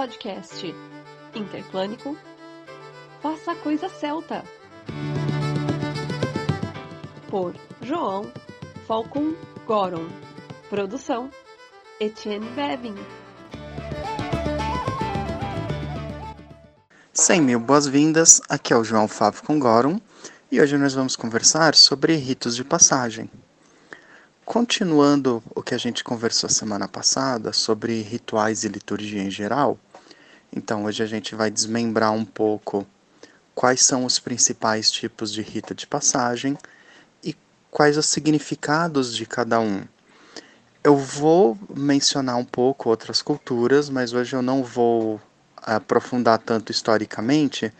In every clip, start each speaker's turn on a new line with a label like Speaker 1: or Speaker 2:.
Speaker 1: podcast. Interplânico Faça a Coisa Celta por João Falcon Goron. Produção Etienne Bevin.
Speaker 2: 100 mil boas-vindas, aqui é o João Falcon Goron e hoje nós vamos conversar sobre ritos de passagem. Continuando o que a gente conversou semana passada sobre rituais e liturgia em geral, então hoje a gente vai desmembrar um pouco quais são os principais tipos de rito de passagem e quais os significados de cada um. Eu vou mencionar um pouco outras culturas, mas hoje eu não vou aprofundar tanto historicamente,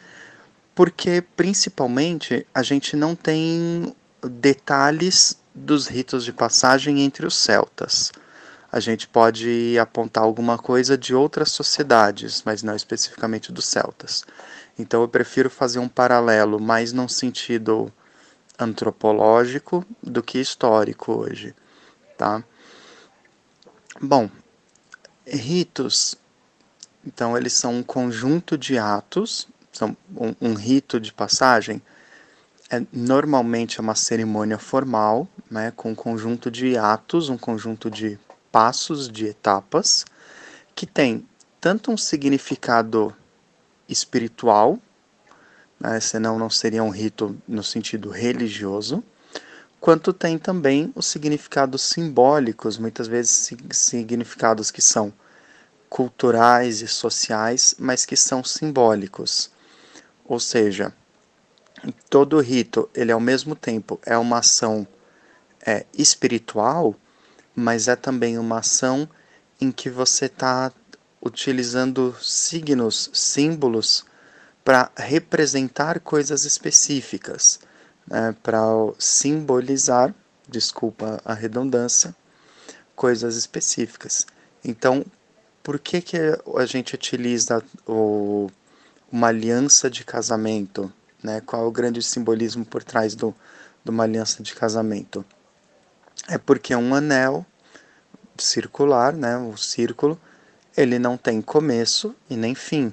Speaker 2: porque principalmente a gente não tem detalhes dos ritos de passagem entre os celtas. A gente pode apontar alguma coisa de outras sociedades, mas não especificamente dos celtas. Então eu prefiro fazer um paralelo mais num sentido antropológico do que histórico hoje, tá? Bom, ritos, então eles são um conjunto de atos, são um, um rito de passagem é normalmente é uma cerimônia formal, né, com um conjunto de atos, um conjunto de passos, de etapas, que tem tanto um significado espiritual, né, senão não seria um rito no sentido religioso, quanto tem também os significados simbólicos, muitas vezes significados que são culturais e sociais, mas que são simbólicos. Ou seja, todo rito, ele ao mesmo tempo é uma ação é, espiritual, mas é também uma ação em que você está utilizando signos, símbolos para representar coisas específicas, né, para simbolizar, desculpa a redundância, coisas específicas. Então, por que, que a gente utiliza o, uma aliança de casamento? Né? Qual é o grande simbolismo por trás do, de uma aliança de casamento? É porque um anel circular, né, o círculo, ele não tem começo e nem fim.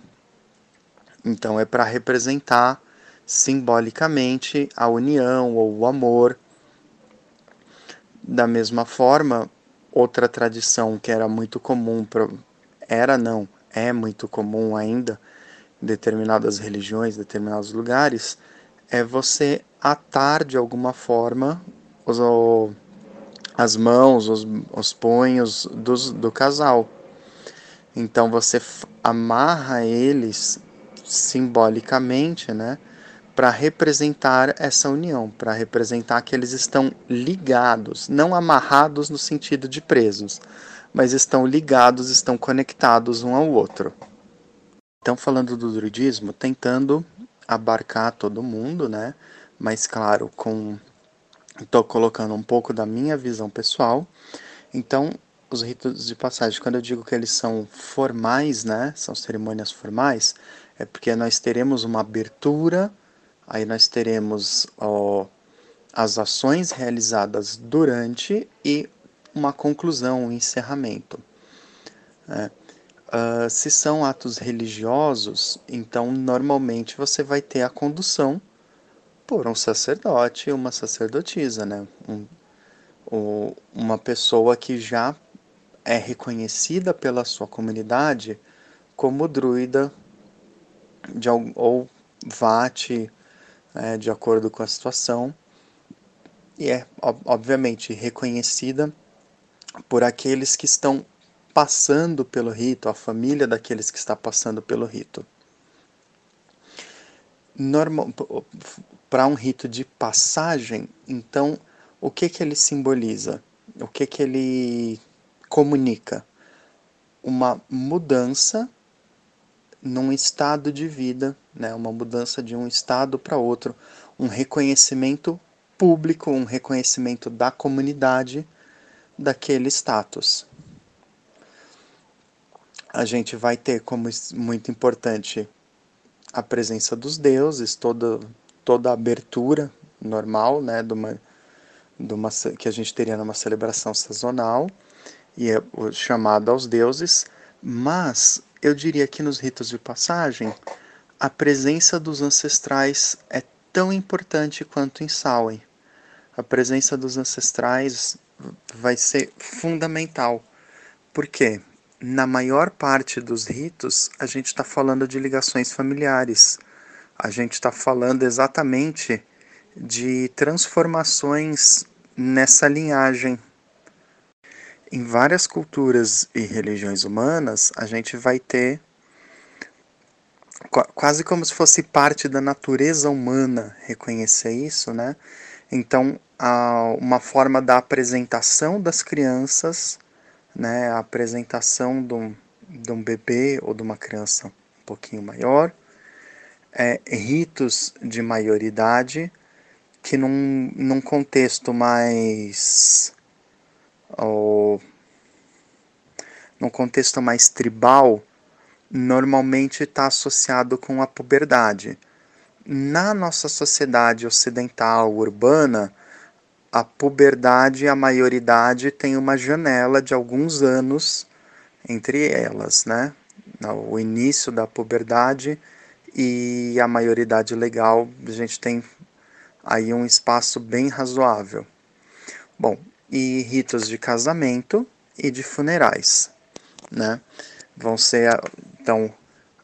Speaker 2: Então é para representar simbolicamente a união ou o amor. Da mesma forma, outra tradição que era muito comum, era não, é muito comum ainda, determinadas religiões, determinados lugares, é você atar de alguma forma os, as mãos, os, os punhos dos, do casal. Então você amarra eles simbolicamente, né, para representar essa união, para representar que eles estão ligados, não amarrados no sentido de presos, mas estão ligados, estão conectados um ao outro. Então, falando do druidismo, tentando abarcar todo mundo, né? Mas, claro, com. Estou colocando um pouco da minha visão pessoal. Então, os ritos de passagem, quando eu digo que eles são formais, né? São cerimônias formais, é porque nós teremos uma abertura, aí nós teremos ó, as ações realizadas durante e uma conclusão, um encerramento. Né? Uh, se são atos religiosos, então normalmente você vai ter a condução por um sacerdote, uma sacerdotisa, né? Um, um, uma pessoa que já é reconhecida pela sua comunidade como druida de, ou vate, é, de acordo com a situação, e é obviamente reconhecida por aqueles que estão passando pelo rito, a família daqueles que está passando pelo rito. Para um rito de passagem, então, o que, que ele simboliza? O que, que ele comunica? Uma mudança num estado de vida, né? uma mudança de um estado para outro, um reconhecimento público, um reconhecimento da comunidade daquele status a gente vai ter como muito importante a presença dos deuses, toda, toda a abertura normal, né, de uma, de uma, que a gente teria numa celebração sazonal, e é chamada aos deuses, mas eu diria que nos ritos de passagem, a presença dos ancestrais é tão importante quanto em Samhain. A presença dos ancestrais vai ser fundamental. Por quê? Na maior parte dos ritos, a gente está falando de ligações familiares. A gente está falando exatamente de transformações nessa linhagem. Em várias culturas e religiões humanas, a gente vai ter quase como se fosse parte da natureza humana reconhecer isso, né? Então, uma forma da apresentação das crianças, né? A apresentação de um, de um bebê ou de uma criança um pouquinho maior, é, ritos de maioridade que num, num contexto mais ou, num contexto mais tribal normalmente está associado com a puberdade. Na nossa sociedade ocidental urbana, a puberdade e a maioridade tem uma janela de alguns anos entre elas, né? O início da puberdade e a maioridade legal, a gente tem aí um espaço bem razoável. Bom, e ritos de casamento e de funerais, né? Vão ser então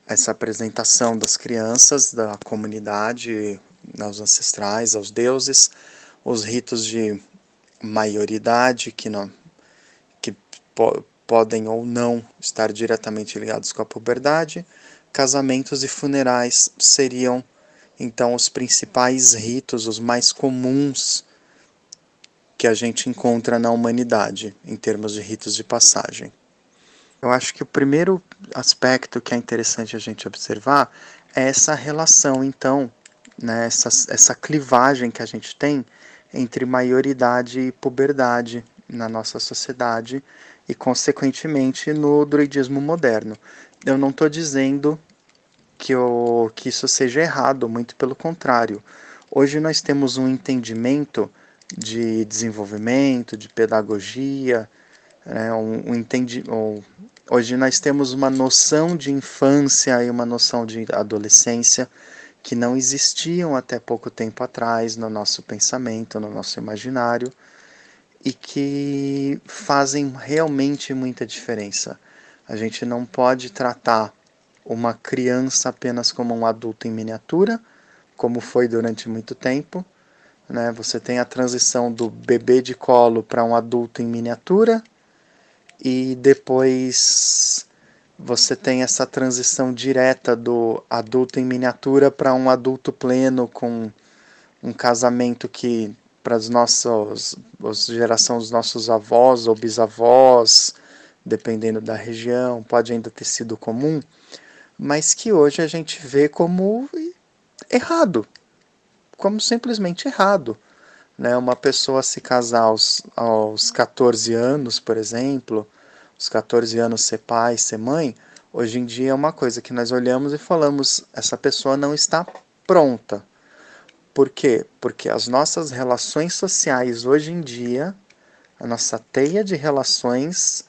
Speaker 2: essa apresentação das crianças, da comunidade, aos ancestrais, aos deuses, os ritos de maioridade que não que po podem ou não estar diretamente ligados com a puberdade, casamentos e funerais seriam então, os principais ritos, os mais comuns que a gente encontra na humanidade, em termos de ritos de passagem. Eu acho que o primeiro aspecto que é interessante a gente observar é essa relação, então, né, essa, essa clivagem que a gente tem entre maioridade e puberdade na nossa sociedade e, consequentemente, no druidismo moderno. Eu não estou dizendo que, o, que isso seja errado, muito pelo contrário. Hoje nós temos um entendimento de desenvolvimento, de pedagogia, é, um, um entendi, um, hoje nós temos uma noção de infância e uma noção de adolescência que não existiam até pouco tempo atrás no nosso pensamento, no nosso imaginário e que fazem realmente muita diferença. A gente não pode tratar uma criança apenas como um adulto em miniatura, como foi durante muito tempo. Né? Você tem a transição do bebê de colo para um adulto em miniatura, e depois você tem essa transição direta do adulto em miniatura para um adulto pleno com um casamento que para as nossas geração dos nossos avós ou bisavós, dependendo da região, pode ainda ter sido comum mas que hoje a gente vê como errado, como simplesmente errado. Né? Uma pessoa se casar aos, aos 14 anos, por exemplo, os 14 anos ser pai, ser mãe, hoje em dia é uma coisa que nós olhamos e falamos: essa pessoa não está pronta. Por quê? Porque as nossas relações sociais hoje em dia, a nossa teia de relações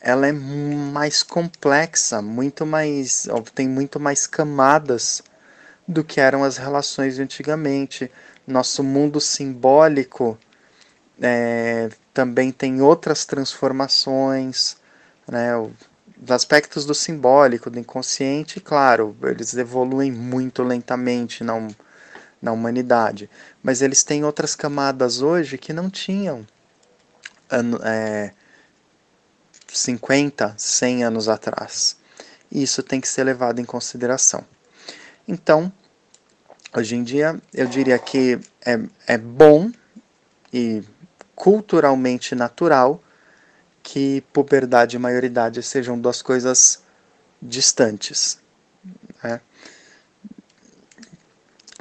Speaker 2: ela é mais complexa, muito mais, tem muito mais camadas do que eram as relações de antigamente. Nosso mundo simbólico é, também tem outras transformações, né? Os aspectos do simbólico, do inconsciente, claro, eles evoluem muito lentamente na, na humanidade, mas eles têm outras camadas hoje que não tinham. É, 50, 100 anos atrás. Isso tem que ser levado em consideração. Então, hoje em dia, eu diria que é, é bom e culturalmente natural que puberdade e maioridade sejam duas coisas distantes. Né?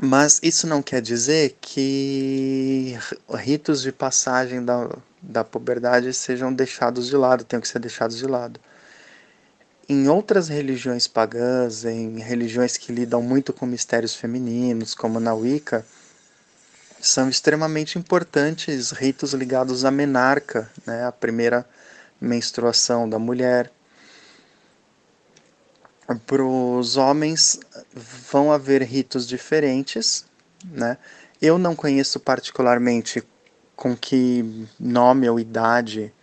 Speaker 2: Mas isso não quer dizer que ritos de passagem da, da puberdade sejam deixados de lado, tenham que ser deixados de lado. Em outras religiões pagãs, em religiões que lidam muito com mistérios femininos, como na Wicca, são extremamente importantes ritos ligados à menarca, né, a primeira menstruação da mulher. para os homens vão haver ritos diferentes, né? Eu não conheço particularmente com que nome ou idade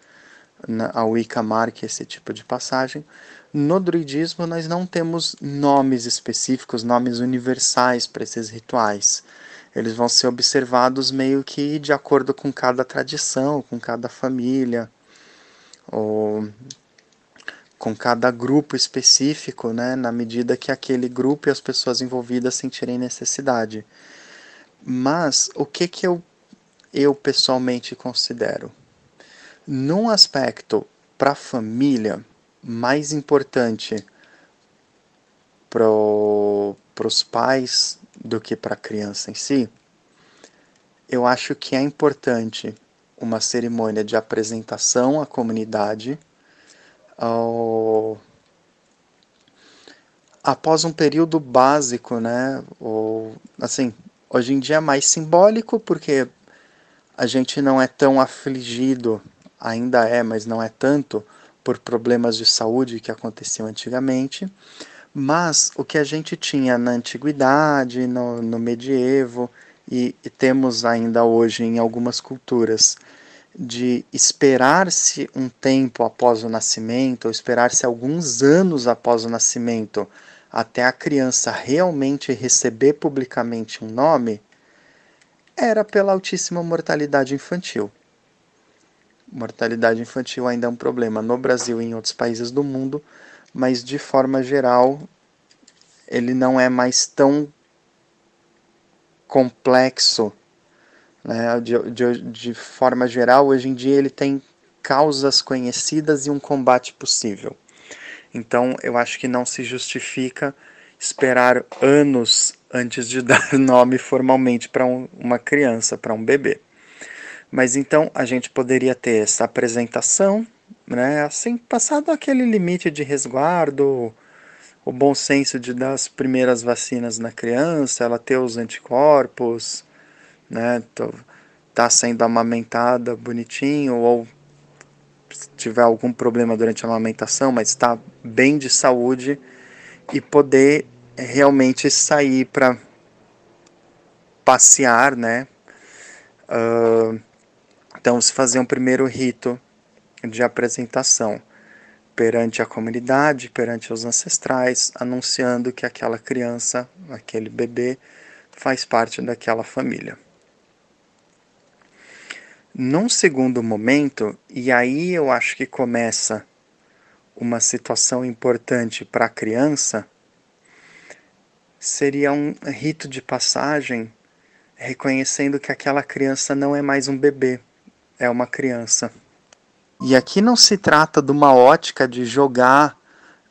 Speaker 2: a Wicca marca esse tipo de passagem. No druidismo, nós não temos nomes específicos, nomes universais para esses rituais. Eles vão ser observados meio que de acordo com cada tradição, com cada família, ou com cada grupo específico, né, na medida que aquele grupo e as pessoas envolvidas sentirem necessidade. Mas o que, que eu, eu pessoalmente considero? Num aspecto para a família, mais importante para os pais do que para a criança em si, eu acho que é importante uma cerimônia de apresentação à comunidade após um período básico, né? Ou, assim, hoje em dia é mais simbólico porque a gente não é tão afligido, ainda é, mas não é tanto, por problemas de saúde que aconteciam antigamente. Mas o que a gente tinha na antiguidade, no, no medievo, e, e temos ainda hoje em algumas culturas, de esperar-se um tempo após o nascimento, ou esperar-se alguns anos após o nascimento, até a criança realmente receber publicamente um nome, era pela altíssima mortalidade infantil. Mortalidade infantil ainda é um problema no Brasil e em outros países do mundo, mas de forma geral ele não é mais tão complexo né? De, de, de forma geral, hoje em dia ele tem causas conhecidas e um combate possível. Então, eu acho que não se justifica esperar anos antes de dar nome formalmente para um, uma criança, para um bebê. Mas então a gente poderia ter essa apresentação, né, assim, passado aquele limite de resguardo, o bom senso de dar as primeiras vacinas na criança, ela ter os anticorpos, né? Tá sendo amamentada bonitinho ou se tiver algum problema durante a amamentação, mas está bem de saúde e poder realmente sair para passear, né? Uh, então, se fazer um primeiro rito de apresentação perante a comunidade, perante os ancestrais, anunciando que aquela criança, aquele bebê, faz parte daquela família. Num segundo momento, e aí eu acho que começa uma situação importante para a criança, seria um rito de passagem reconhecendo que aquela criança não é mais um bebê, é uma criança. E aqui não se trata de uma ótica de jogar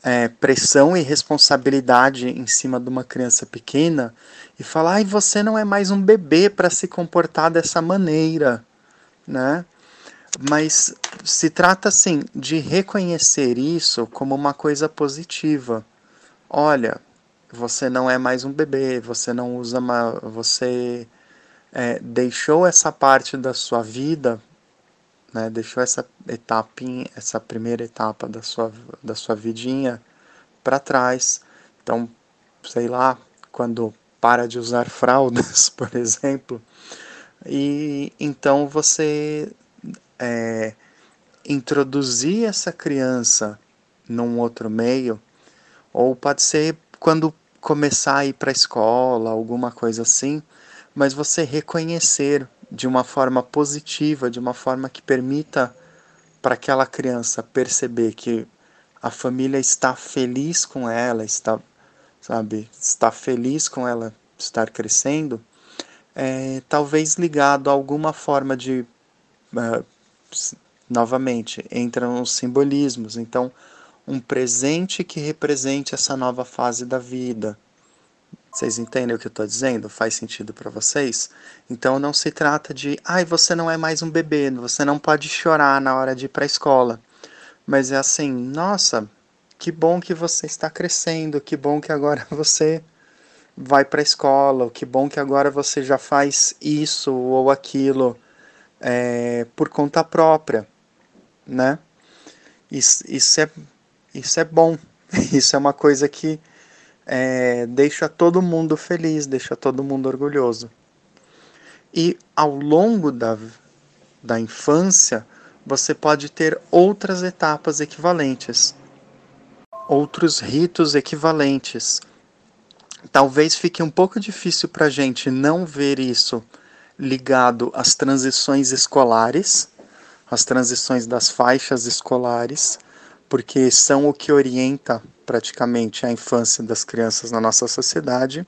Speaker 2: é, pressão e responsabilidade em cima de uma criança pequena e falar: ai, você não é mais um bebê para se comportar dessa maneira né? Mas se trata assim de reconhecer isso como uma coisa positiva. Olha, você não é mais um bebê, você não usa uma, você é, deixou essa parte da sua vida, né? Deixou essa etapa, essa primeira etapa da sua da sua vidinha para trás. Então, sei lá, quando para de usar fraldas, por exemplo, e então você é, introduzir essa criança num outro meio, ou pode ser quando começar a ir para a escola, alguma coisa assim, mas você reconhecer de uma forma positiva, de uma forma que permita para aquela criança perceber que a família está feliz com ela, está, sabe, está feliz com ela estar crescendo, é, talvez ligado a alguma forma de. Uh, novamente, entram os simbolismos. Então, um presente que represente essa nova fase da vida. Vocês entendem o que eu estou dizendo? Faz sentido para vocês? Então não se trata de, ai, você não é mais um bebê, você não pode chorar na hora de ir para a escola. Mas é assim, nossa, que bom que você está crescendo, que bom que agora você vai para a escola, que bom que agora você já faz isso ou aquilo é, por conta própria, né? Isso, isso, é, isso é bom. Isso é uma coisa que é, deixa todo mundo feliz, deixa todo mundo orgulhoso. E ao longo da, da infância, você pode ter outras etapas equivalentes, outros ritos equivalentes. Talvez fique um pouco difícil para a gente não ver isso ligado às transições escolares, às transições das faixas escolares, porque são o que orienta praticamente a infância das crianças na nossa sociedade.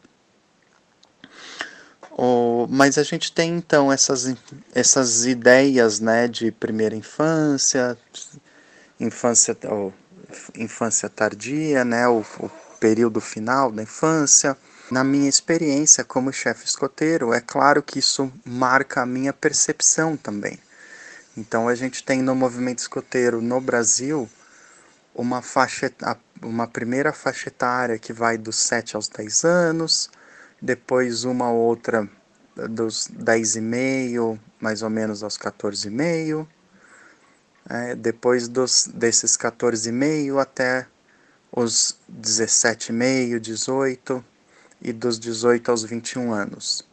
Speaker 2: Oh, mas a gente tem então essas, essas ideias né, de primeira infância, infância, oh, infância tardia, né, o, o período final da infância. Na minha experiência como chefe escoteiro, é claro que isso marca a minha percepção também. Então a gente tem no movimento escoteiro no Brasil uma faixa, uma primeira faixa etária que vai dos 7 aos 10 anos, depois uma outra dos 10,5 mais ou menos aos 14,5, é, depois dos, desses 14,5 até os 17,5, 18 e dos 18 aos 21 anos.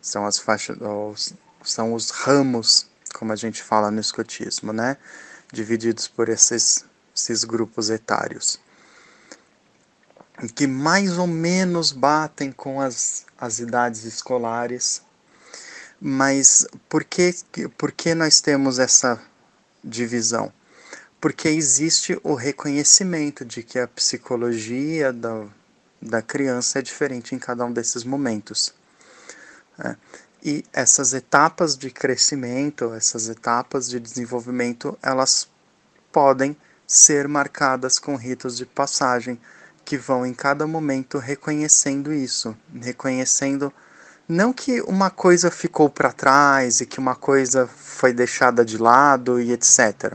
Speaker 2: São as faixas, são os ramos, como a gente fala no escotismo, né? Divididos por esses, esses grupos etários que mais ou menos batem com as, as idades escolares. Mas por que, por que nós temos essa divisão? Porque existe o reconhecimento de que a psicologia da, da criança é diferente em cada um desses momentos. É. E essas etapas de crescimento, essas etapas de desenvolvimento, elas podem ser marcadas com ritos de passagem que vão em cada momento reconhecendo isso, reconhecendo não que uma coisa ficou para trás e que uma coisa foi deixada de lado e etc.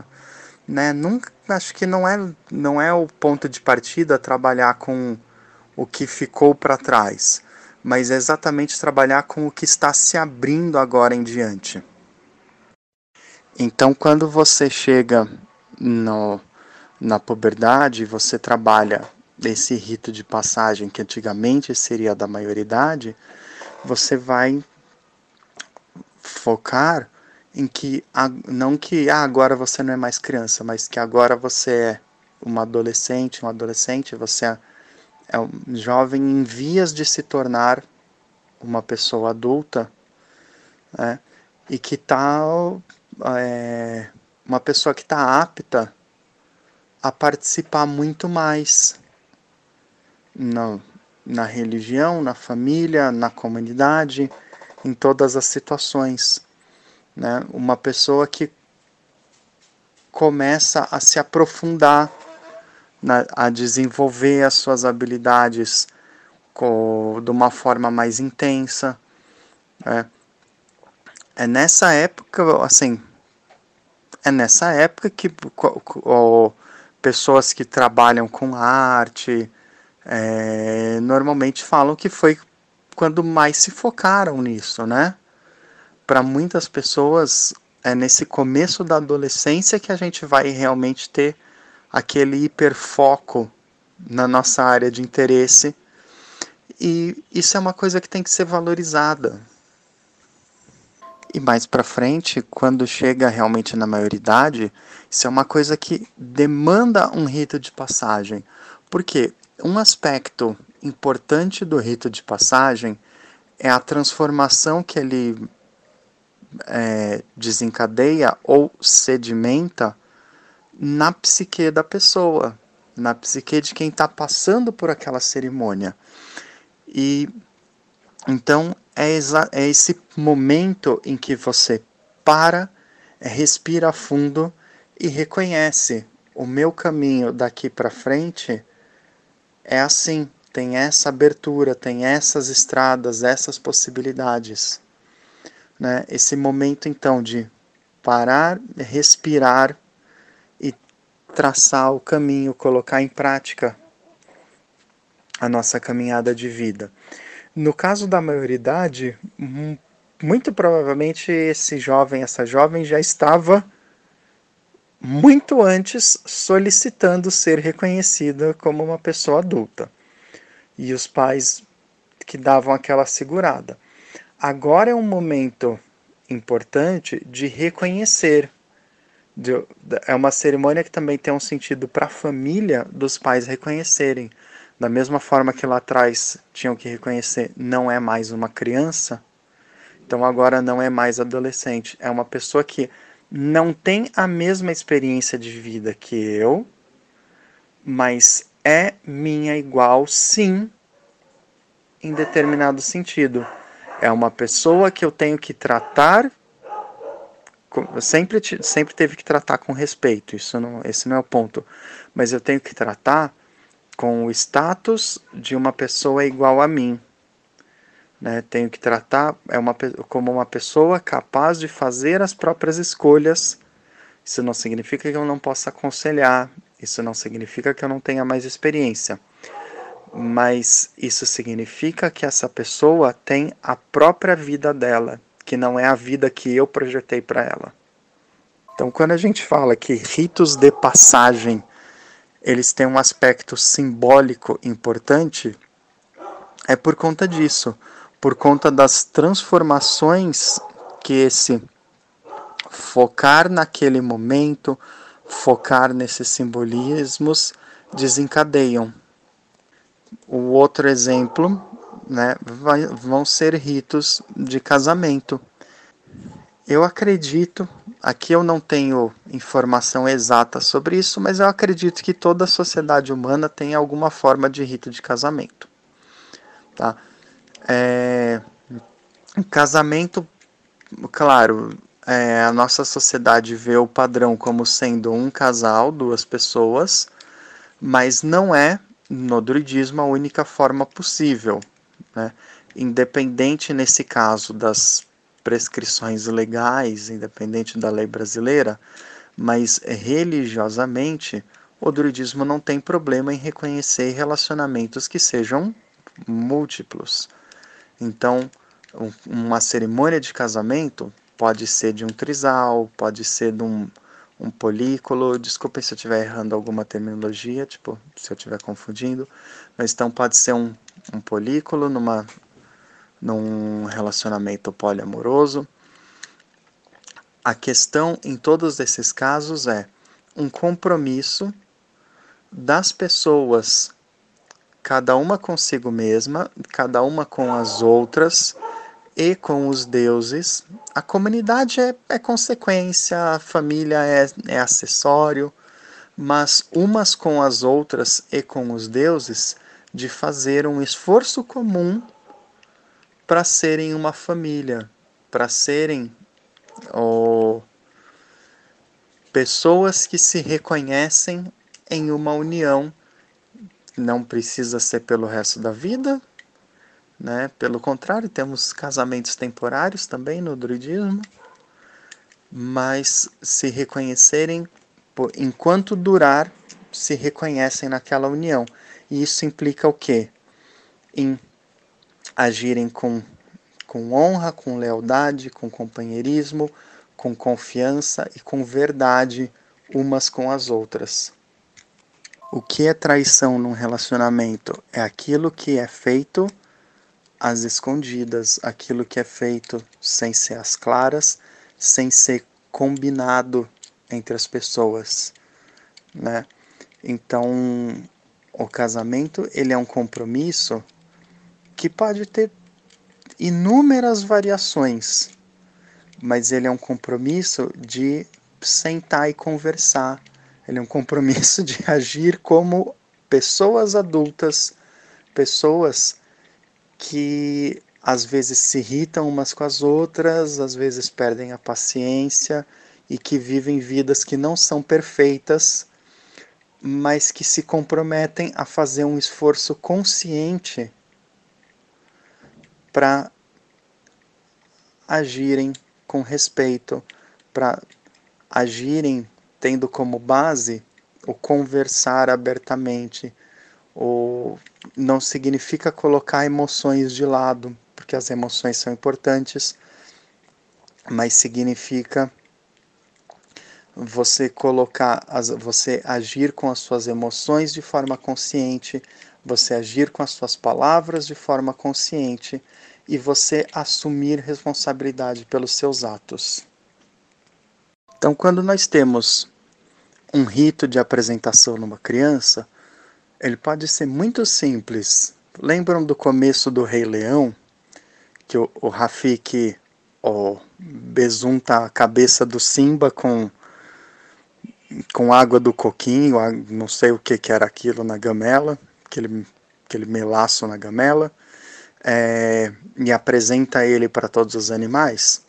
Speaker 2: Né? Nunca, acho que não é, não é o ponto de partida trabalhar com o que ficou para trás, mas é exatamente trabalhar com o que está se abrindo agora em diante. Então, quando você chega no, na puberdade, você trabalha desse rito de passagem que antigamente seria da maioridade, você vai focar em que não que ah, agora você não é mais criança, mas que agora você é uma adolescente, um adolescente, você é, um jovem em vias de se tornar uma pessoa adulta, né? E que está é, uma pessoa que está apta a participar muito mais na, na religião, na família, na comunidade, em todas as situações. Né? Uma pessoa que começa a se aprofundar, na, a desenvolver as suas habilidades com, de uma forma mais intensa. Né? É nessa época, assim, é nessa época que o, pessoas que trabalham com arte, é, normalmente falam que foi quando mais se focaram nisso, né? Para muitas pessoas, é nesse começo da adolescência que a gente vai realmente ter aquele hiperfoco na nossa área de interesse. E isso é uma coisa que tem que ser valorizada. E mais para frente, quando chega realmente na maioridade, isso é uma coisa que demanda um rito de passagem. Por quê? Um aspecto importante do rito de passagem é a transformação que ele é, desencadeia ou sedimenta na psique da pessoa, na psique de quem está passando por aquela cerimônia. E então é, é esse momento em que você para, respira fundo e reconhece o meu caminho daqui para frente é assim, tem essa abertura, tem essas estradas, essas possibilidades. Né? Esse momento então de parar, respirar e traçar o caminho, colocar em prática a nossa caminhada de vida. No caso da maioridade, muito provavelmente esse jovem, essa jovem já estava muito antes solicitando ser reconhecida como uma pessoa adulta. E os pais que davam aquela segurada. Agora é um momento importante de reconhecer. É uma cerimônia que também tem um sentido para a família dos pais reconhecerem. Da mesma forma que lá atrás tinham que reconhecer, não é mais uma criança, então agora não é mais adolescente, é uma pessoa que não tem a mesma experiência de vida que eu, mas é minha igual, sim, em determinado sentido. É uma pessoa que eu tenho que tratar, sempre, sempre teve que tratar com respeito, isso não, esse não é o ponto, mas eu tenho que tratar com o status de uma pessoa igual a mim. Né? Tenho que tratar é uma, como uma pessoa capaz de fazer as próprias escolhas. Isso não significa que eu não possa aconselhar, isso não significa que eu não tenha mais experiência. Mas isso significa que essa pessoa tem a própria vida dela, que não é a vida que eu projetei para ela. Então, quando a gente fala que ritos de passagem eles têm um aspecto simbólico importante, é por conta disso por conta das transformações que esse focar naquele momento, focar nesses simbolismos desencadeiam. O outro exemplo né, vai, vão ser ritos de casamento. Eu acredito, aqui eu não tenho informação exata sobre isso, mas eu acredito que toda sociedade humana tem alguma forma de rito de casamento. Tá? É, casamento, claro, é, a nossa sociedade vê o padrão como sendo um casal, duas pessoas, mas não é, no druidismo, a única forma possível. Né? Independente, nesse caso, das prescrições legais, independente da lei brasileira, mas religiosamente, o druidismo não tem problema em reconhecer relacionamentos que sejam múltiplos. Então, uma cerimônia de casamento pode ser de um trisal, pode ser de um, um polículo. Desculpem se eu estiver errando alguma terminologia, tipo, se eu estiver confundindo. Mas então pode ser um, um polículo numa, num relacionamento poliamoroso. A questão em todos esses casos é um compromisso das pessoas cada uma consigo mesma, cada uma com as outras e com os deuses. A comunidade é, é consequência, a família é, é acessório, mas umas com as outras e com os deuses, de fazer um esforço comum para serem uma família, para serem oh, pessoas que se reconhecem em uma união não precisa ser pelo resto da vida, né? Pelo contrário, temos casamentos temporários também no druidismo, mas se reconhecerem enquanto durar, se reconhecem naquela união. E isso implica o quê? Em agirem com, com honra, com lealdade, com companheirismo, com confiança e com verdade umas com as outras. O que é traição num relacionamento? É aquilo que é feito às escondidas, aquilo que é feito sem ser às claras, sem ser combinado entre as pessoas, né? Então, o casamento, ele é um compromisso que pode ter inúmeras variações, mas ele é um compromisso de sentar e conversar, ele é um compromisso de agir como pessoas adultas, pessoas que às vezes se irritam umas com as outras, às vezes perdem a paciência e que vivem vidas que não são perfeitas, mas que se comprometem a fazer um esforço consciente para agirem com respeito, para agirem tendo como base o conversar abertamente. O não significa colocar emoções de lado, porque as emoções são importantes, mas significa você colocar, você agir com as suas emoções de forma consciente, você agir com as suas palavras de forma consciente e você assumir responsabilidade pelos seus atos. Então, quando nós temos um rito de apresentação numa criança, ele pode ser muito simples. Lembram do começo do Rei Leão? Que o, o Rafik ó, besunta a cabeça do Simba com, com água do coquinho, não sei o que, que era aquilo na gamela, aquele, aquele melaço na gamela, é, e apresenta ele para todos os animais.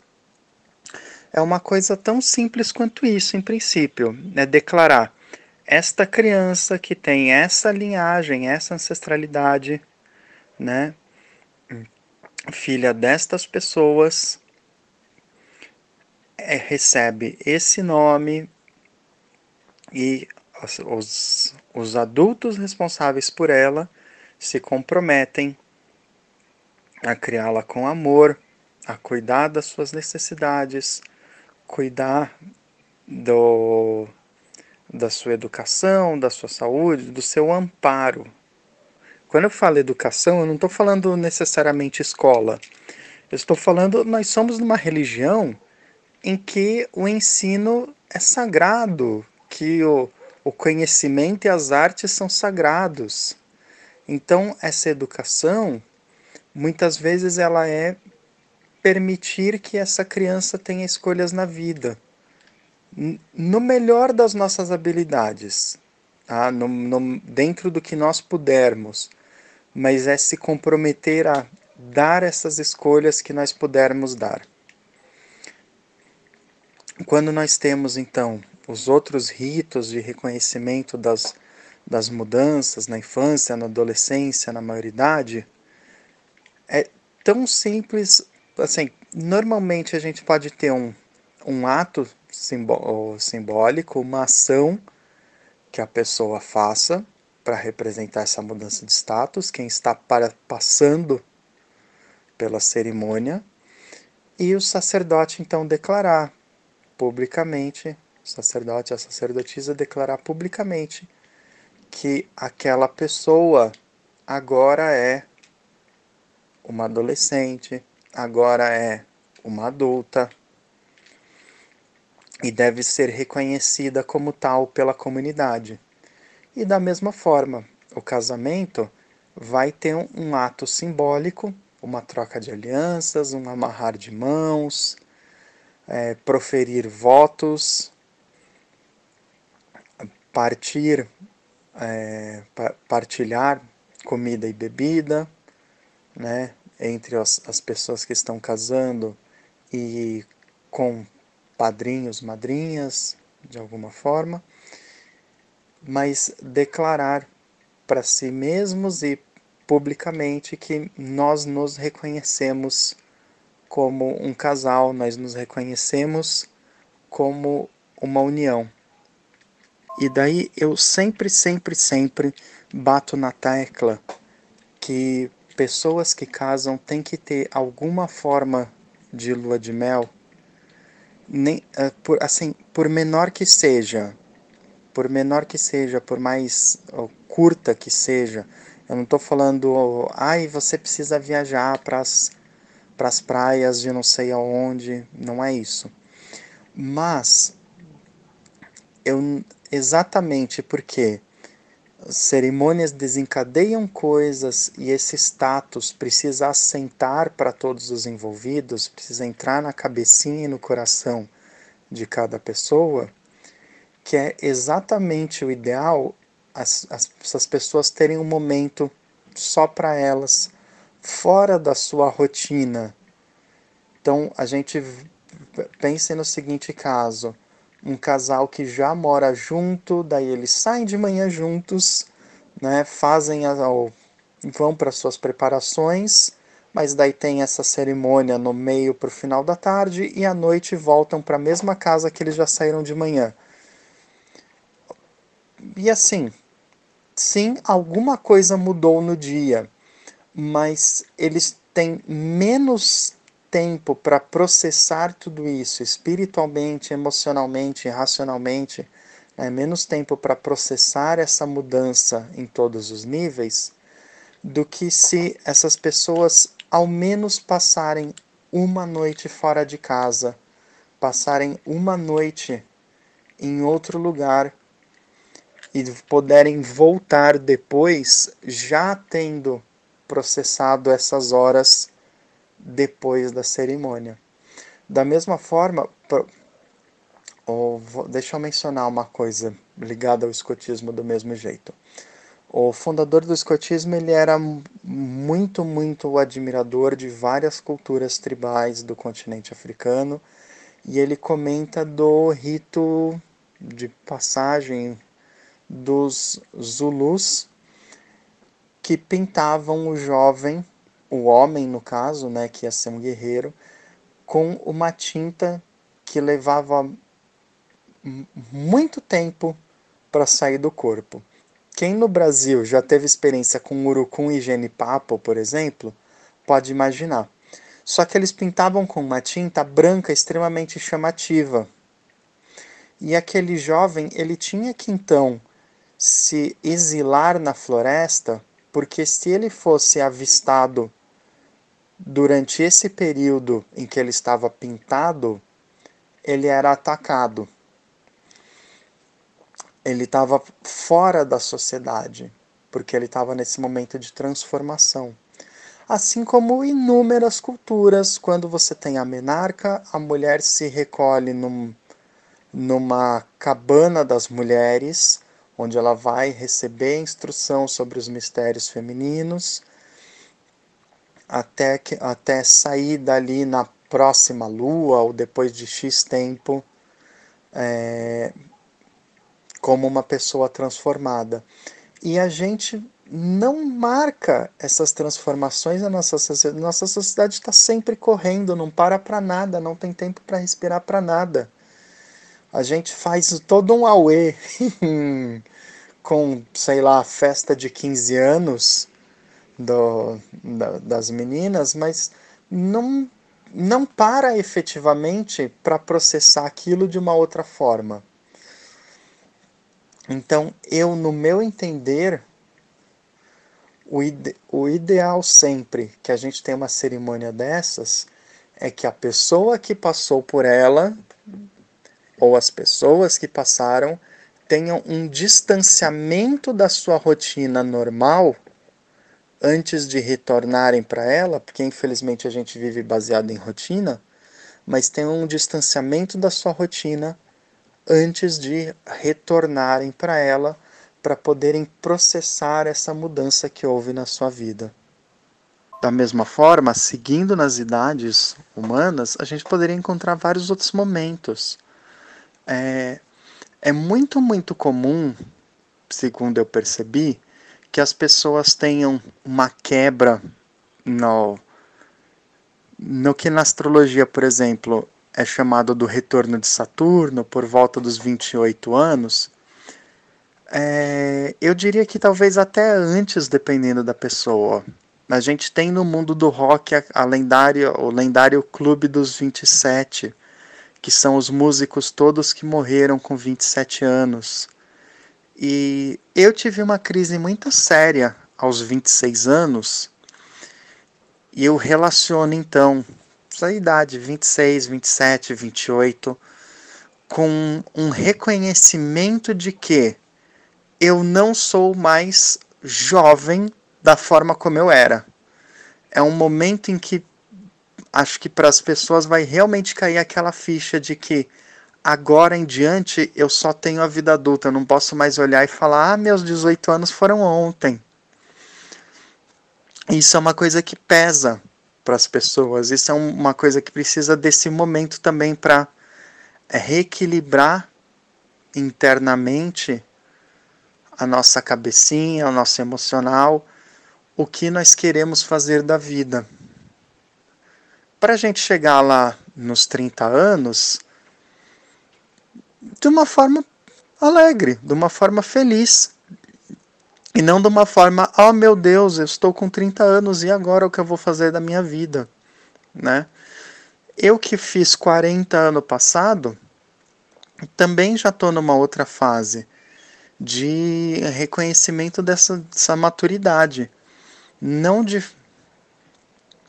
Speaker 2: É uma coisa tão simples quanto isso, em princípio, é declarar esta criança que tem essa linhagem, essa ancestralidade, né, filha destas pessoas, é, recebe esse nome e os, os adultos responsáveis por ela se comprometem a criá-la com amor, a cuidar das suas necessidades, cuidar do, da sua educação, da sua saúde, do seu amparo. Quando eu falo educação, eu não estou falando necessariamente escola. Eu estou falando, nós somos numa religião em que o ensino é sagrado, que o, o conhecimento e as artes são sagrados. Então, essa educação, muitas vezes, ela é permitir que essa criança tenha escolhas na vida, no melhor das nossas habilidades, tá? no, no, dentro do que nós pudermos, mas é se comprometer a dar essas escolhas que nós pudermos dar. Quando nós temos então os outros ritos de reconhecimento das, das mudanças na infância, na adolescência, na maioridade, é tão simples, assim, normalmente a gente pode ter um, um ato simbólico, uma ação que a pessoa faça para representar essa mudança de status, quem está para, passando pela cerimônia, e o sacerdote então declarar publicamente, o sacerdote, a sacerdotisa declarar publicamente que aquela pessoa agora é uma adolescente, agora é uma adulta e deve ser reconhecida como tal pela comunidade. E da mesma forma, o casamento vai ter um ato simbólico, uma troca de alianças, um amarrar de mãos, é, proferir votos, partir, é, partilhar comida e bebida, né, entre as, as pessoas que estão casando e com padrinhos, madrinhas, de alguma forma, mas declarar para si mesmos e publicamente que nós nos reconhecemos como um casal, nós nos reconhecemos como uma união. E daí eu sempre, sempre, sempre bato na tecla que pessoas que casam têm que ter alguma forma de lua de mel, nem, uh, por, assim, por menor que seja, por menor que seja, por mais curta que seja, eu não estou falando, ai, você precisa viajar para as para as praias de não sei aonde, não é isso. Mas eu exatamente porque cerimônias desencadeiam coisas e esse status precisa assentar para todos os envolvidos, precisa entrar na cabecinha e no coração de cada pessoa, que é exatamente o ideal as, as, essas pessoas terem um momento só para elas, fora da sua rotina. Então, a gente pense no seguinte caso: um casal que já mora junto, daí eles saem de manhã juntos, né, fazem a, vão para suas preparações, mas daí tem essa cerimônia no meio para o final da tarde e à noite voltam para a mesma casa que eles já saíram de manhã. E assim, sim, alguma coisa mudou no dia mas eles têm menos tempo para processar tudo isso espiritualmente, emocionalmente, racionalmente, né, menos tempo para processar essa mudança em todos os níveis, do que se essas pessoas ao menos passarem uma noite fora de casa, passarem uma noite em outro lugar e puderem voltar depois já tendo processado essas horas depois da cerimônia. Da mesma forma, deixa eu mencionar uma coisa ligada ao escotismo do mesmo jeito. O fundador do escotismo ele era muito, muito admirador de várias culturas tribais do continente africano e ele comenta do rito de passagem dos Zulus que pintavam o jovem, o homem no caso, né, que ia ser um guerreiro, com uma tinta que levava muito tempo para sair do corpo. Quem no Brasil já teve experiência com urucum e genipapo, por exemplo, pode imaginar. Só que eles pintavam com uma tinta branca extremamente chamativa. E aquele jovem, ele tinha que então se exilar na floresta, porque se ele fosse avistado durante esse período em que ele estava pintado, ele era atacado ele estava fora da sociedade, porque ele estava nesse momento de transformação. Assim como inúmeras culturas, quando você tem a menarca, a mulher se recolhe num, numa cabana das mulheres, onde ela vai receber instrução sobre os mistérios femininos, até, que, até sair dali na próxima lua ou depois de X tempo, é, como uma pessoa transformada. E a gente não marca essas transformações na nossa sociedade. Nossa sociedade está sempre correndo, não para para nada, não tem tempo para respirar para nada. A gente faz todo um auê com, sei lá, festa de 15 anos do, da, das meninas, mas não, não para efetivamente para processar aquilo de uma outra forma. Então, eu, no meu entender, o, ide o ideal sempre que a gente tem uma cerimônia dessas é que a pessoa que passou por ela, ou as pessoas que passaram, tenham um distanciamento da sua rotina normal antes de retornarem para ela, porque infelizmente a gente vive baseado em rotina, mas tenham um distanciamento da sua rotina antes de retornarem para ela para poderem processar essa mudança que houve na sua vida. Da mesma forma, seguindo nas idades humanas, a gente poderia encontrar vários outros momentos. É, é muito, muito comum, segundo eu percebi, que as pessoas tenham uma quebra no, no que na astrologia, por exemplo, é chamado do retorno de Saturno, por volta dos 28 anos, é, eu diria que talvez até antes, dependendo da pessoa. A gente tem no mundo do rock a, a lendária, o lendário Clube dos 27, que são os músicos todos que morreram com 27 anos. E eu tive uma crise muito séria aos 26 anos, e eu relaciono então essa idade, 26, 27, 28, com um reconhecimento de que eu não sou mais jovem da forma como eu era. É um momento em que acho que para as pessoas vai realmente cair aquela ficha de que agora em diante eu só tenho a vida adulta, eu não posso mais olhar e falar: "Ah, meus 18 anos foram ontem". Isso é uma coisa que pesa para as pessoas. Isso é uma coisa que precisa desse momento também para é, reequilibrar internamente a nossa cabecinha, o nosso emocional, o que nós queremos fazer da vida. Para a gente chegar lá nos 30 anos de uma forma alegre, de uma forma feliz, e não de uma forma, oh meu Deus, eu estou com 30 anos e agora o que eu vou fazer da minha vida, né? eu que fiz 40 ano passado, também já estou numa outra fase de reconhecimento dessa, dessa maturidade. Não de,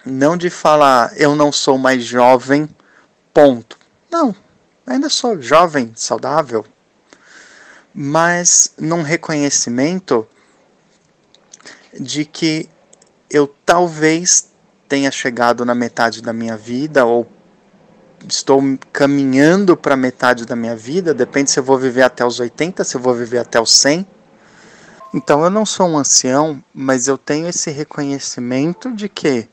Speaker 2: não de falar eu não sou mais jovem, ponto. Não, ainda sou jovem, saudável, mas num reconhecimento de que eu talvez tenha chegado na metade da minha vida ou estou caminhando para metade da minha vida, depende se eu vou viver até os 80, se eu vou viver até os 100. Então eu não sou um ancião, mas eu tenho esse reconhecimento de que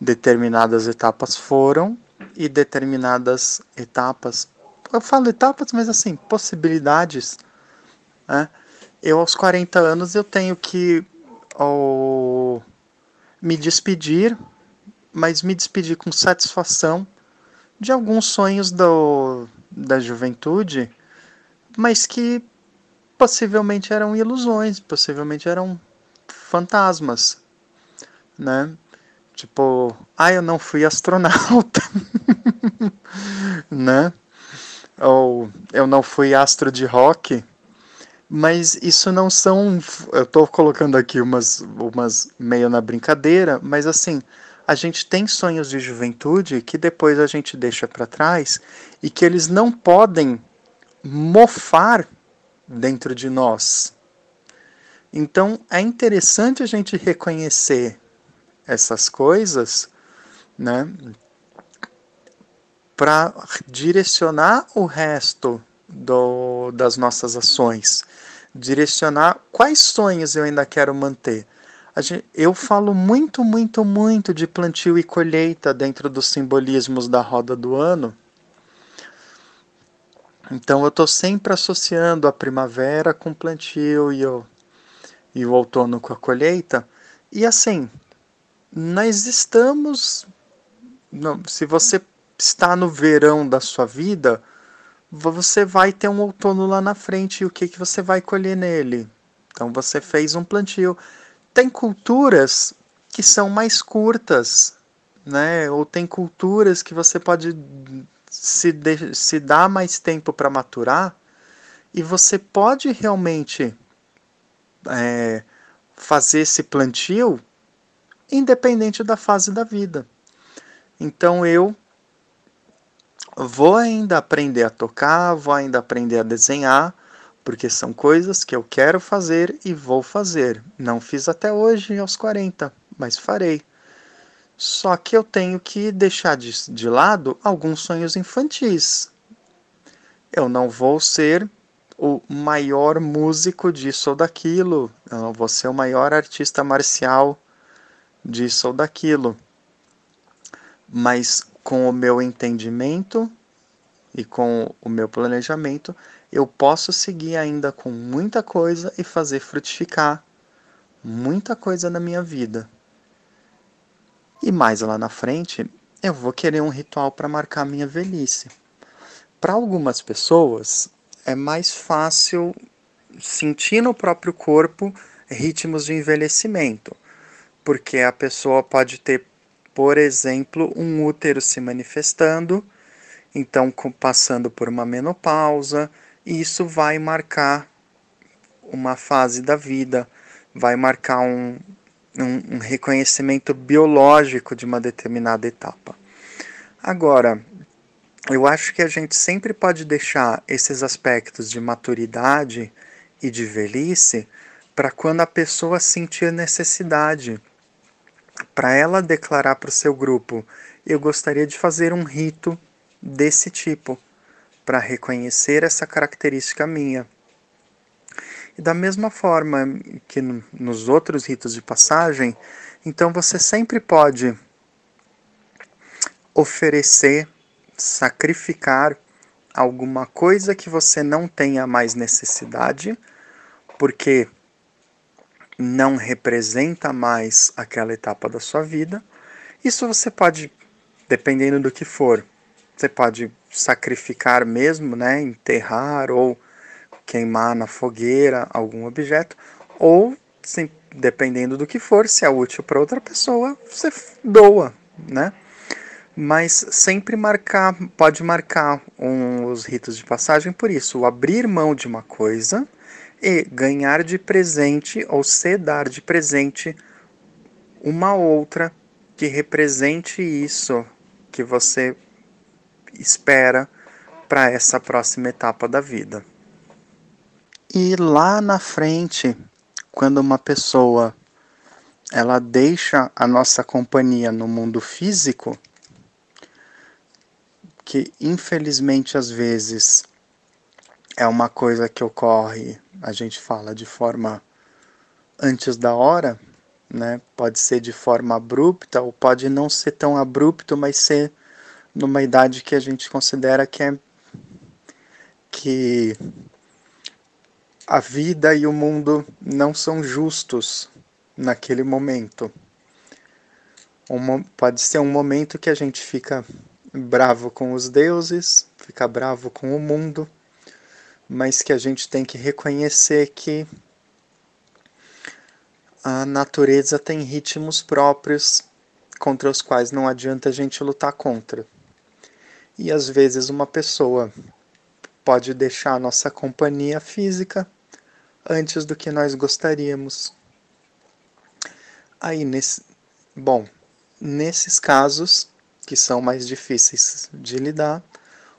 Speaker 2: determinadas etapas foram e determinadas etapas, eu falo etapas, mas assim, possibilidades, né? Eu aos 40 anos eu tenho que oh, me despedir, mas me despedir com satisfação de alguns sonhos do, da juventude, mas que possivelmente eram ilusões, possivelmente eram fantasmas, né? Tipo, ah, eu não fui astronauta, né? Ou eu não fui astro de rock, mas isso não são. Eu estou colocando aqui umas, umas meio na brincadeira, mas assim, a gente tem sonhos de juventude que depois a gente deixa para trás e que eles não podem mofar dentro de nós. Então é interessante a gente reconhecer essas coisas, né, para direcionar o resto do, das nossas ações, direcionar quais sonhos eu ainda quero manter Gente, eu falo muito, muito, muito de plantio e colheita dentro dos simbolismos da roda do ano. Então eu estou sempre associando a primavera com plantio e o, e o outono com a colheita. E assim, nós estamos. Se você está no verão da sua vida, você vai ter um outono lá na frente e o que, que você vai colher nele? Então você fez um plantio tem culturas que são mais curtas, né? Ou tem culturas que você pode se, de, se dar mais tempo para maturar e você pode realmente é, fazer esse plantio independente da fase da vida. Então eu vou ainda aprender a tocar, vou ainda aprender a desenhar, porque são coisas que eu quero fazer e vou fazer. Não fiz até hoje, aos 40, mas farei. Só que eu tenho que deixar de, de lado alguns sonhos infantis. Eu não vou ser o maior músico disso ou daquilo, eu não vou ser o maior artista marcial disso ou daquilo. Mas com o meu entendimento e com o meu planejamento, eu posso seguir ainda com muita coisa e fazer frutificar muita coisa na minha vida. E mais lá na frente, eu vou querer um ritual para marcar minha velhice. Para algumas pessoas, é mais fácil sentir no próprio corpo ritmos de envelhecimento, porque a pessoa pode ter, por exemplo, um útero se manifestando, então passando por uma menopausa, e isso vai marcar uma fase da vida, vai marcar um, um, um reconhecimento biológico de uma determinada etapa. Agora, eu acho que a gente sempre pode deixar esses aspectos de maturidade e de velhice para quando a pessoa sentir necessidade, para ela declarar para o seu grupo: eu gostaria de fazer um rito desse tipo para reconhecer essa característica minha. E da mesma forma que nos outros ritos de passagem, então você sempre pode oferecer, sacrificar alguma coisa que você não tenha mais necessidade, porque não representa mais aquela etapa da sua vida. Isso você pode, dependendo do que for, você pode sacrificar mesmo, né, enterrar ou queimar na fogueira algum objeto, ou sim, dependendo do que for, se é útil para outra pessoa, você doa, né? Mas sempre marcar, pode marcar um, os ritos de passagem por isso, o abrir mão de uma coisa e ganhar de presente ou se dar de presente uma outra que represente isso que você espera para essa próxima etapa da vida. E lá na frente, quando uma pessoa ela deixa a nossa companhia no mundo físico, que infelizmente às vezes é uma coisa que ocorre, a gente fala de forma antes da hora, né? Pode ser de forma abrupta ou pode não ser tão abrupto, mas ser numa idade que a gente considera que é que a vida e o mundo não são justos naquele momento. Um, pode ser um momento que a gente fica bravo com os deuses, fica bravo com o mundo, mas que a gente tem que reconhecer que a natureza tem ritmos próprios contra os quais não adianta a gente lutar contra. E às vezes uma pessoa pode deixar a nossa companhia física antes do que nós gostaríamos. Aí nesse, bom, nesses casos que são mais difíceis de lidar,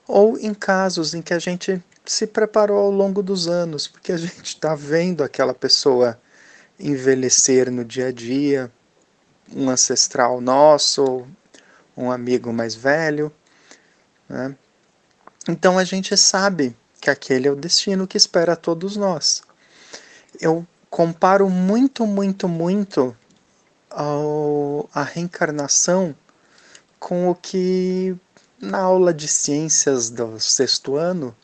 Speaker 2: ou em casos em que a gente se preparou ao longo dos anos, porque a gente está vendo aquela pessoa envelhecer no dia a dia, um ancestral nosso, um amigo mais velho. Né? Então a gente sabe que aquele é o destino que espera a todos nós. Eu comparo muito, muito, muito ao, a reencarnação com o que na aula de ciências do sexto ano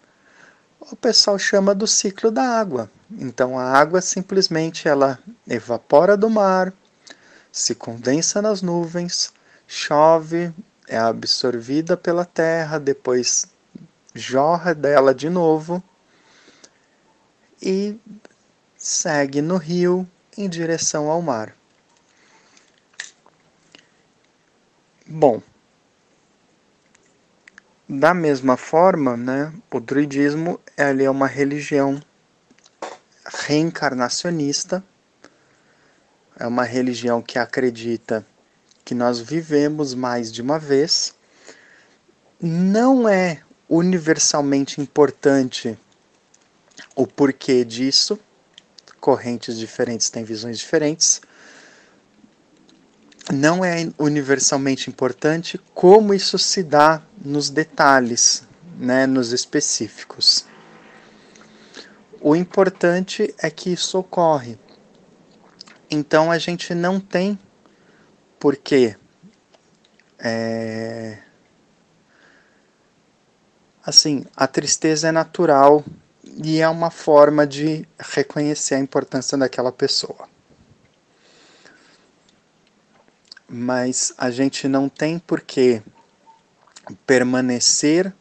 Speaker 2: o pessoal chama do ciclo da água. Então a água simplesmente ela evapora do mar, se condensa nas nuvens, chove, é absorvida pela terra, depois jorra dela de novo e segue no rio em direção ao mar. Bom, da mesma forma, né, o druidismo é uma religião reencarnacionista, é uma religião que acredita que nós vivemos mais de uma vez. Não é universalmente importante o porquê disso, correntes diferentes têm visões diferentes, não é universalmente importante como isso se dá nos detalhes, né, nos específicos. O importante é que isso ocorre. Então a gente não tem porque é, assim a tristeza é natural e é uma forma de reconhecer a importância daquela pessoa. Mas a gente não tem por que permanecer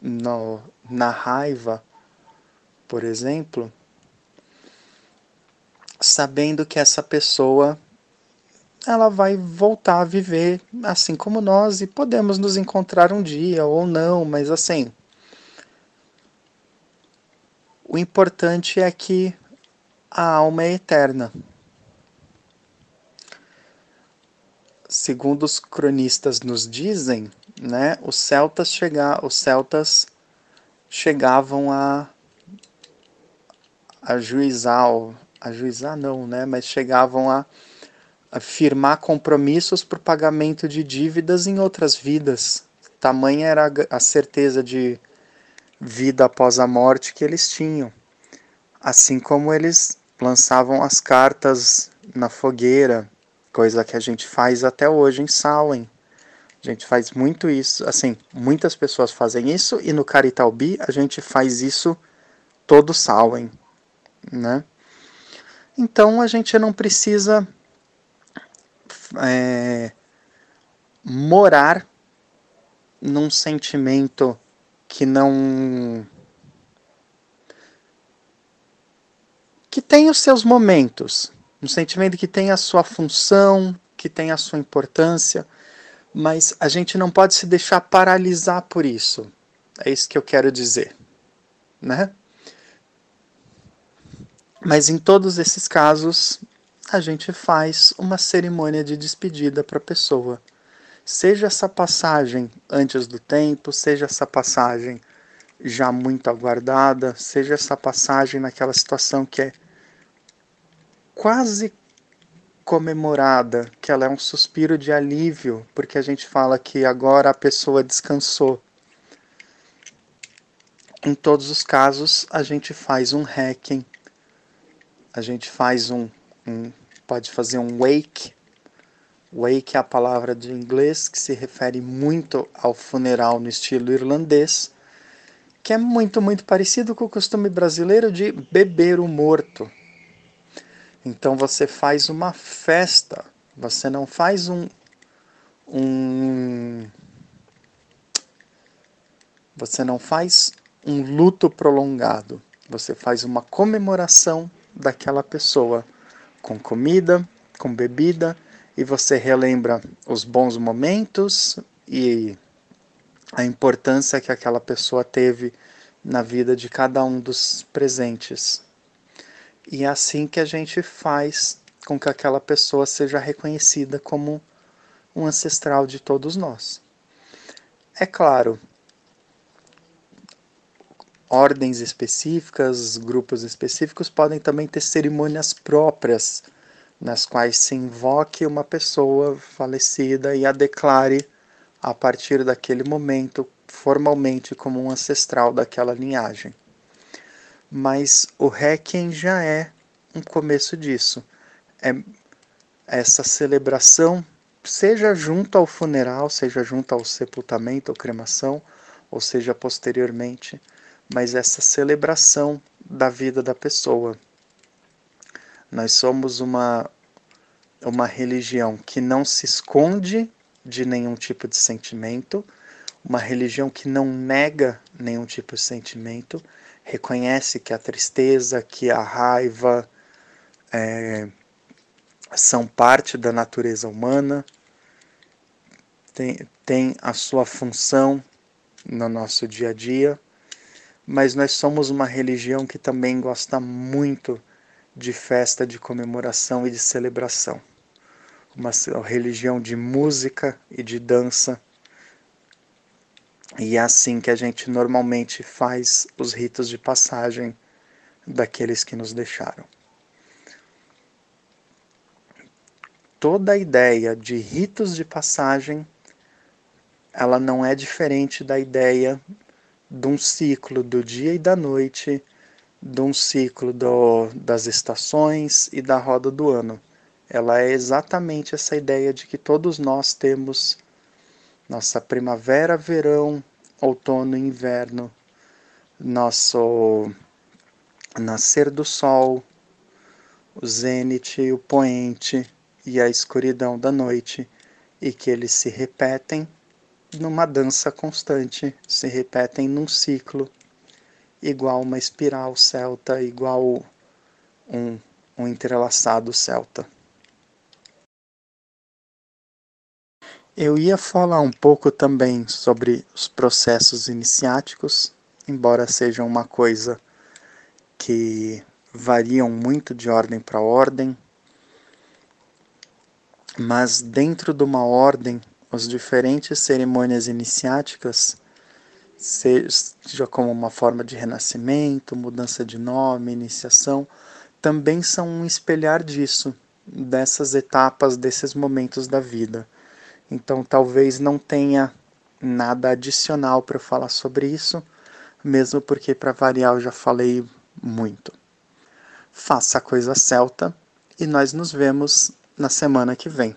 Speaker 2: no, na raiva, por exemplo, sabendo que essa pessoa ela vai voltar a viver assim como nós e podemos nos encontrar um dia ou não, mas assim, o importante é que a alma é eterna. Segundo os cronistas nos dizem, né, os celtas chegar, os celtas chegavam a ajuizar, ajuizar não, né, mas chegavam a, a firmar compromissos para o pagamento de dívidas em outras vidas. Tamanha era a certeza de vida após a morte que eles tinham. Assim como eles lançavam as cartas na fogueira, coisa que a gente faz até hoje em Samhain. A gente faz muito isso, assim, muitas pessoas fazem isso e no Caritalbi a gente faz isso todo Samhain, né? Então a gente não precisa é, morar num sentimento que não que tem os seus momentos, um sentimento que tem a sua função, que tem a sua importância, Mas a gente não pode se deixar paralisar por isso. É isso que eu quero dizer, né? Mas em todos esses casos, a gente faz uma cerimônia de despedida para a pessoa. Seja essa passagem antes do tempo, seja essa passagem já muito aguardada, seja essa passagem naquela situação que é quase comemorada, que ela é um suspiro de alívio, porque a gente fala que agora a pessoa descansou. Em todos os casos, a gente faz um hacking, a gente faz um, um pode fazer um wake. Wake é a palavra de inglês que se refere muito ao funeral no estilo irlandês, que é muito, muito parecido com o costume brasileiro de beber o morto. Então você faz uma festa, você não faz um, um você não faz um luto prolongado, você faz uma comemoração daquela pessoa com comida, com bebida e você relembra os bons momentos e a importância que aquela pessoa teve na vida de cada um dos presentes. E é assim que a gente faz com que aquela pessoa seja reconhecida como um ancestral de todos nós. É claro, ordens específicas, grupos específicos podem também ter cerimônias próprias, nas quais se invoque uma pessoa falecida e a declare a partir daquele momento formalmente como um ancestral daquela linhagem mas o Requiem já é um começo disso. É essa celebração, seja junto ao funeral, seja junto ao sepultamento ou cremação, ou seja posteriormente, mas essa celebração da vida da pessoa. Nós somos uma uma religião que não se esconde de nenhum tipo de sentimento, uma religião que não nega nenhum tipo de sentimento reconhece que a tristeza, que a raiva é, são parte da natureza humana, tem, tem a sua função no nosso dia a dia, mas nós somos uma religião que também gosta muito de festa, de comemoração e de celebração. Uma religião de música e de dança e é assim que a gente normalmente faz os ritos de passagem daqueles que nos deixaram. Toda a ideia de ritos de passagem ela não é diferente da ideia de um ciclo do dia e da noite, de um ciclo do, das estações e da roda do ano. Ela é exatamente essa ideia de que todos nós temos nossa primavera, verão, outono, inverno, nosso nascer do sol, o zênite, o poente e a escuridão da noite, e que eles se repetem numa dança constante, se repetem num ciclo, igual uma espiral celta, igual um, um entrelaçado celta. Eu ia falar um pouco também sobre os processos iniciáticos, embora seja uma coisa que variam muito de ordem para ordem, mas dentro de uma ordem, as diferentes cerimônias iniciáticas, seja como uma forma de renascimento, mudança de nome, iniciação, também são um espelhar disso, dessas etapas, desses momentos da vida. Então talvez não tenha nada adicional para falar sobre isso, mesmo porque para variar eu já falei muito. Faça a coisa celta e nós nos vemos na semana que vem.